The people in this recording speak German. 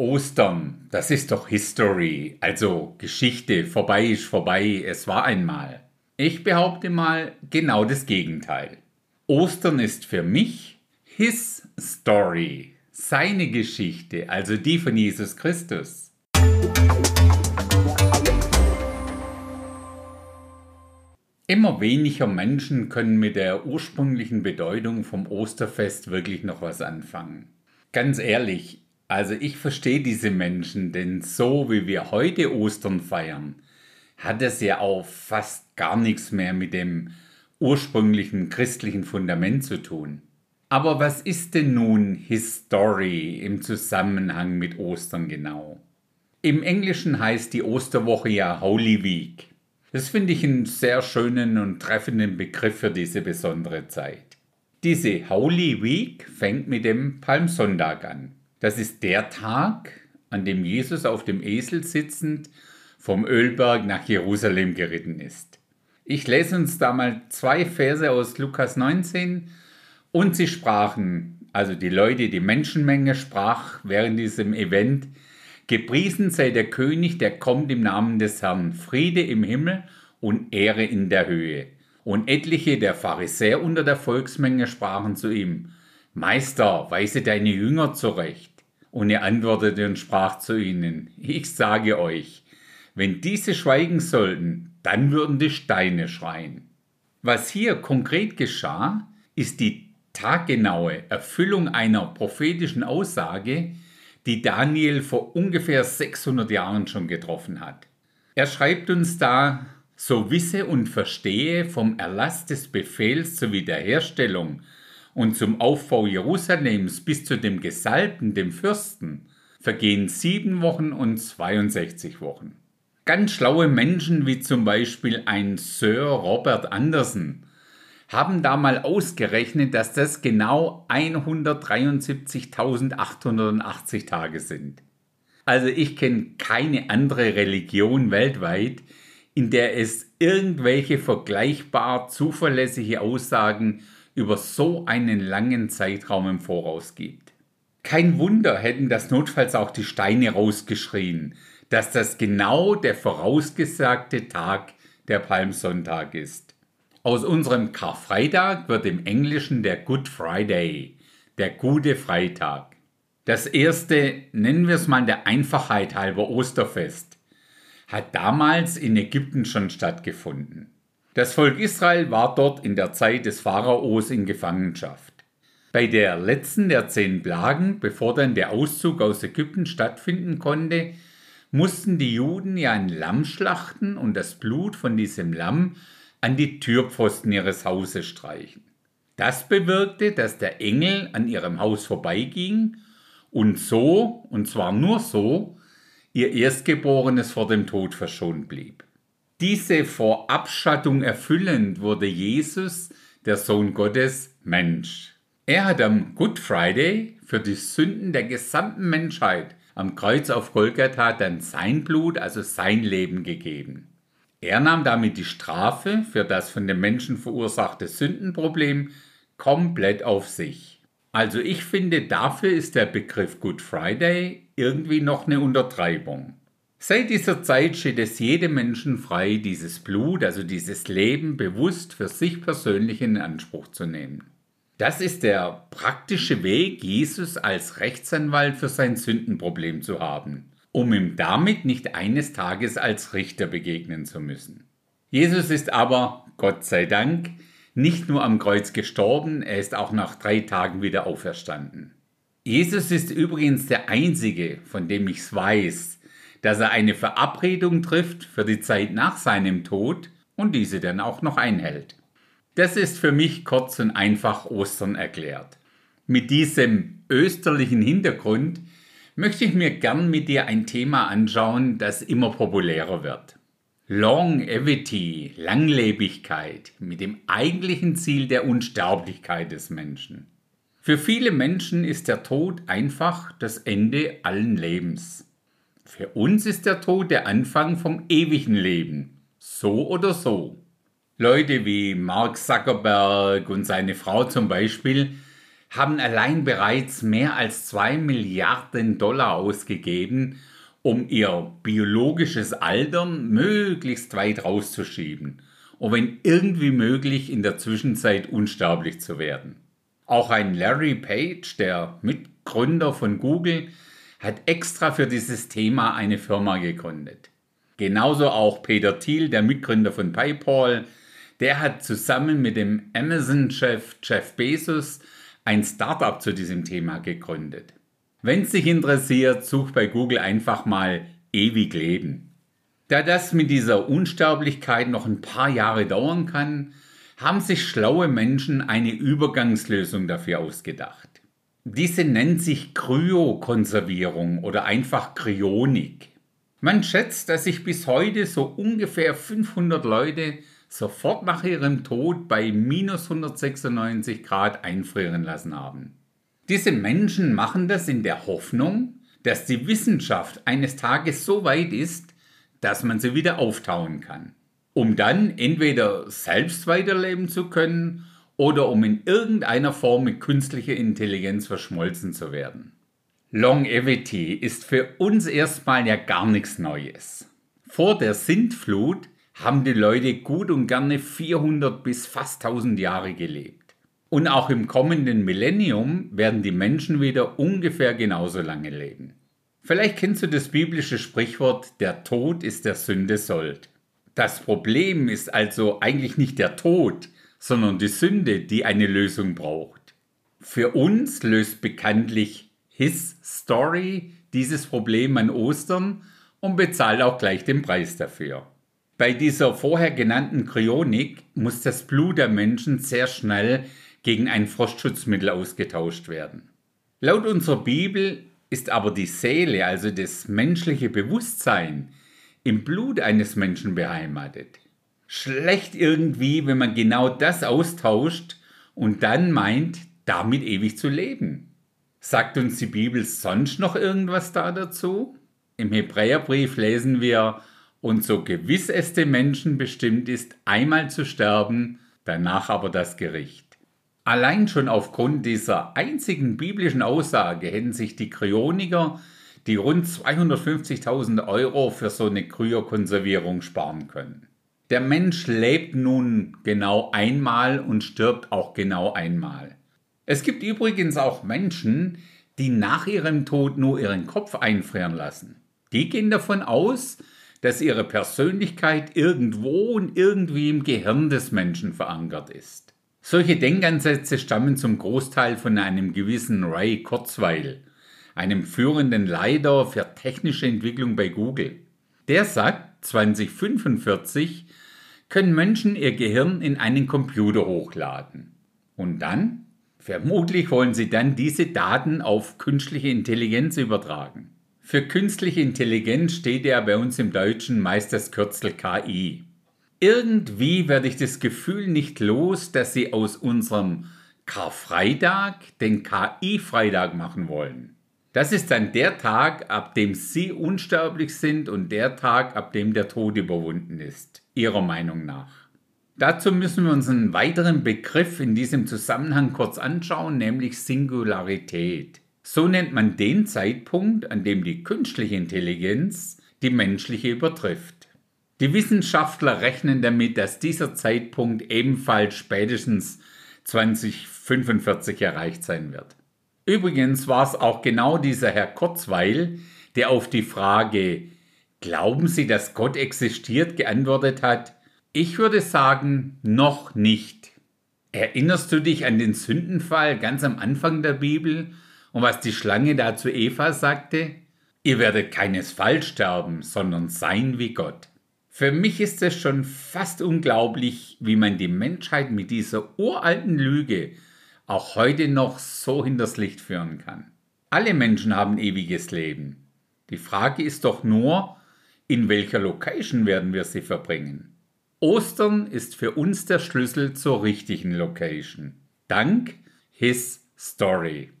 Ostern, das ist doch History, also Geschichte, vorbei ist vorbei, es war einmal. Ich behaupte mal genau das Gegenteil. Ostern ist für mich His Story, seine Geschichte, also die von Jesus Christus. Immer weniger Menschen können mit der ursprünglichen Bedeutung vom Osterfest wirklich noch was anfangen. Ganz ehrlich, also ich verstehe diese Menschen, denn so wie wir heute Ostern feiern, hat es ja auch fast gar nichts mehr mit dem ursprünglichen christlichen Fundament zu tun. Aber was ist denn nun History im Zusammenhang mit Ostern genau? Im Englischen heißt die Osterwoche ja Holy Week. Das finde ich einen sehr schönen und treffenden Begriff für diese besondere Zeit. Diese Holy Week fängt mit dem Palmsonntag an. Das ist der Tag, an dem Jesus auf dem Esel sitzend vom Ölberg nach Jerusalem geritten ist. Ich lese uns da mal zwei Verse aus Lukas 19. Und sie sprachen, also die Leute, die Menschenmenge sprach während diesem Event, Gepriesen sei der König, der kommt im Namen des Herrn, Friede im Himmel und Ehre in der Höhe. Und etliche der Pharisäer unter der Volksmenge sprachen zu ihm, Meister, weise deine Jünger zurecht. Und er antwortete und sprach zu ihnen, ich sage euch, wenn diese schweigen sollten, dann würden die Steine schreien. Was hier konkret geschah, ist die taggenaue Erfüllung einer prophetischen Aussage, die Daniel vor ungefähr 600 Jahren schon getroffen hat. Er schreibt uns da, so wisse und verstehe vom Erlass des Befehls zur Wiederherstellung und zum Aufbau Jerusalems bis zu dem Gesalbten, dem Fürsten, vergehen sieben Wochen und 62 Wochen. Ganz schlaue Menschen wie zum Beispiel ein Sir Robert Anderson haben da mal ausgerechnet, dass das genau 173.880 Tage sind. Also ich kenne keine andere Religion weltweit, in der es irgendwelche vergleichbar zuverlässige Aussagen über so einen langen Zeitraum im Voraus gibt. Kein Wunder hätten das notfalls auch die Steine rausgeschrien, dass das genau der vorausgesagte Tag der Palmsonntag ist. Aus unserem Karfreitag wird im Englischen der Good Friday, der gute Freitag. Das erste, nennen wir es mal der Einfachheit halber Osterfest, hat damals in Ägypten schon stattgefunden. Das Volk Israel war dort in der Zeit des Pharaos in Gefangenschaft. Bei der letzten der zehn Plagen, bevor dann der Auszug aus Ägypten stattfinden konnte, mussten die Juden ja ein Lamm schlachten und das Blut von diesem Lamm an die Türpfosten ihres Hauses streichen. Das bewirkte, dass der Engel an ihrem Haus vorbeiging und so, und zwar nur so, ihr Erstgeborenes vor dem Tod verschont blieb. Diese Vorabschattung erfüllend wurde Jesus, der Sohn Gottes, Mensch. Er hat am Good Friday für die Sünden der gesamten Menschheit am Kreuz auf Golgatha dann sein Blut, also sein Leben gegeben. Er nahm damit die Strafe für das von den Menschen verursachte Sündenproblem komplett auf sich. Also ich finde, dafür ist der Begriff Good Friday irgendwie noch eine Untertreibung. Seit dieser Zeit steht es jedem Menschen frei, dieses Blut, also dieses Leben bewusst für sich persönlich in Anspruch zu nehmen. Das ist der praktische Weg, Jesus als Rechtsanwalt für sein Sündenproblem zu haben, um ihm damit nicht eines Tages als Richter begegnen zu müssen. Jesus ist aber, Gott sei Dank, nicht nur am Kreuz gestorben, er ist auch nach drei Tagen wieder auferstanden. Jesus ist übrigens der Einzige, von dem ich es weiß, dass er eine Verabredung trifft für die Zeit nach seinem Tod und diese dann auch noch einhält. Das ist für mich kurz und einfach Ostern erklärt. Mit diesem österlichen Hintergrund möchte ich mir gern mit dir ein Thema anschauen, das immer populärer wird. Longevity, Langlebigkeit mit dem eigentlichen Ziel der Unsterblichkeit des Menschen. Für viele Menschen ist der Tod einfach das Ende allen Lebens. Für uns ist der Tod der Anfang vom ewigen Leben. So oder so. Leute wie Mark Zuckerberg und seine Frau zum Beispiel haben allein bereits mehr als 2 Milliarden Dollar ausgegeben, um ihr biologisches Altern möglichst weit rauszuschieben, um wenn irgendwie möglich in der Zwischenzeit unsterblich zu werden. Auch ein Larry Page, der Mitgründer von Google, hat extra für dieses Thema eine Firma gegründet. Genauso auch Peter Thiel, der Mitgründer von PayPal, der hat zusammen mit dem Amazon-Chef Jeff Bezos ein Startup zu diesem Thema gegründet. Wenn es dich interessiert, such bei Google einfach mal ewig leben. Da das mit dieser Unsterblichkeit noch ein paar Jahre dauern kann, haben sich schlaue Menschen eine Übergangslösung dafür ausgedacht. Diese nennt sich Kryokonservierung oder einfach Kryonik. Man schätzt, dass sich bis heute so ungefähr 500 Leute sofort nach ihrem Tod bei minus 196 Grad einfrieren lassen haben. Diese Menschen machen das in der Hoffnung, dass die Wissenschaft eines Tages so weit ist, dass man sie wieder auftauen kann, um dann entweder selbst weiterleben zu können oder um in irgendeiner Form mit künstlicher Intelligenz verschmolzen zu werden. Longevity ist für uns erstmal ja gar nichts Neues. Vor der Sintflut haben die Leute gut und gerne 400 bis fast 1000 Jahre gelebt. Und auch im kommenden Millennium werden die Menschen wieder ungefähr genauso lange leben. Vielleicht kennst du das biblische Sprichwort, der Tod ist der Sünde Sold. Das Problem ist also eigentlich nicht der Tod, sondern die Sünde, die eine Lösung braucht. Für uns löst bekanntlich His Story dieses Problem an Ostern und bezahlt auch gleich den Preis dafür. Bei dieser vorher genannten Kryonik muss das Blut der Menschen sehr schnell gegen ein Frostschutzmittel ausgetauscht werden. Laut unserer Bibel ist aber die Seele, also das menschliche Bewusstsein, im Blut eines Menschen beheimatet. Schlecht irgendwie, wenn man genau das austauscht und dann meint, damit ewig zu leben. Sagt uns die Bibel sonst noch irgendwas da dazu? Im Hebräerbrief lesen wir, und so gewiss es dem Menschen bestimmt ist, einmal zu sterben, danach aber das Gericht. Allein schon aufgrund dieser einzigen biblischen Aussage hätten sich die Kryoniker die rund 250.000 Euro für so eine Kryokonservierung sparen können. Der Mensch lebt nun genau einmal und stirbt auch genau einmal. Es gibt übrigens auch Menschen, die nach ihrem Tod nur ihren Kopf einfrieren lassen. Die gehen davon aus, dass ihre Persönlichkeit irgendwo und irgendwie im Gehirn des Menschen verankert ist. Solche Denkansätze stammen zum Großteil von einem gewissen Ray Kurzweil, einem führenden Leiter für technische Entwicklung bei Google. Der sagt, 2045 können Menschen ihr Gehirn in einen Computer hochladen. Und dann? Vermutlich wollen sie dann diese Daten auf künstliche Intelligenz übertragen. Für künstliche Intelligenz steht ja bei uns im Deutschen meist das Kürzel KI. Irgendwie werde ich das Gefühl nicht los, dass sie aus unserem Karfreitag den KI-Freitag machen wollen. Das ist dann der Tag, ab dem Sie unsterblich sind und der Tag, ab dem der Tod überwunden ist, Ihrer Meinung nach. Dazu müssen wir uns einen weiteren Begriff in diesem Zusammenhang kurz anschauen, nämlich Singularität. So nennt man den Zeitpunkt, an dem die künstliche Intelligenz die menschliche übertrifft. Die Wissenschaftler rechnen damit, dass dieser Zeitpunkt ebenfalls spätestens 2045 erreicht sein wird. Übrigens war es auch genau dieser Herr Kurzweil, der auf die Frage Glauben Sie, dass Gott existiert? geantwortet hat, ich würde sagen, noch nicht. Erinnerst du dich an den Sündenfall ganz am Anfang der Bibel, und was die Schlange da zu Eva sagte? Ihr werdet keinesfalls sterben, sondern sein wie Gott. Für mich ist es schon fast unglaublich, wie man die Menschheit mit dieser uralten Lüge auch heute noch so hinters Licht führen kann. Alle Menschen haben ewiges Leben. Die Frage ist doch nur, in welcher Location werden wir sie verbringen? Ostern ist für uns der Schlüssel zur richtigen Location. Dank His Story.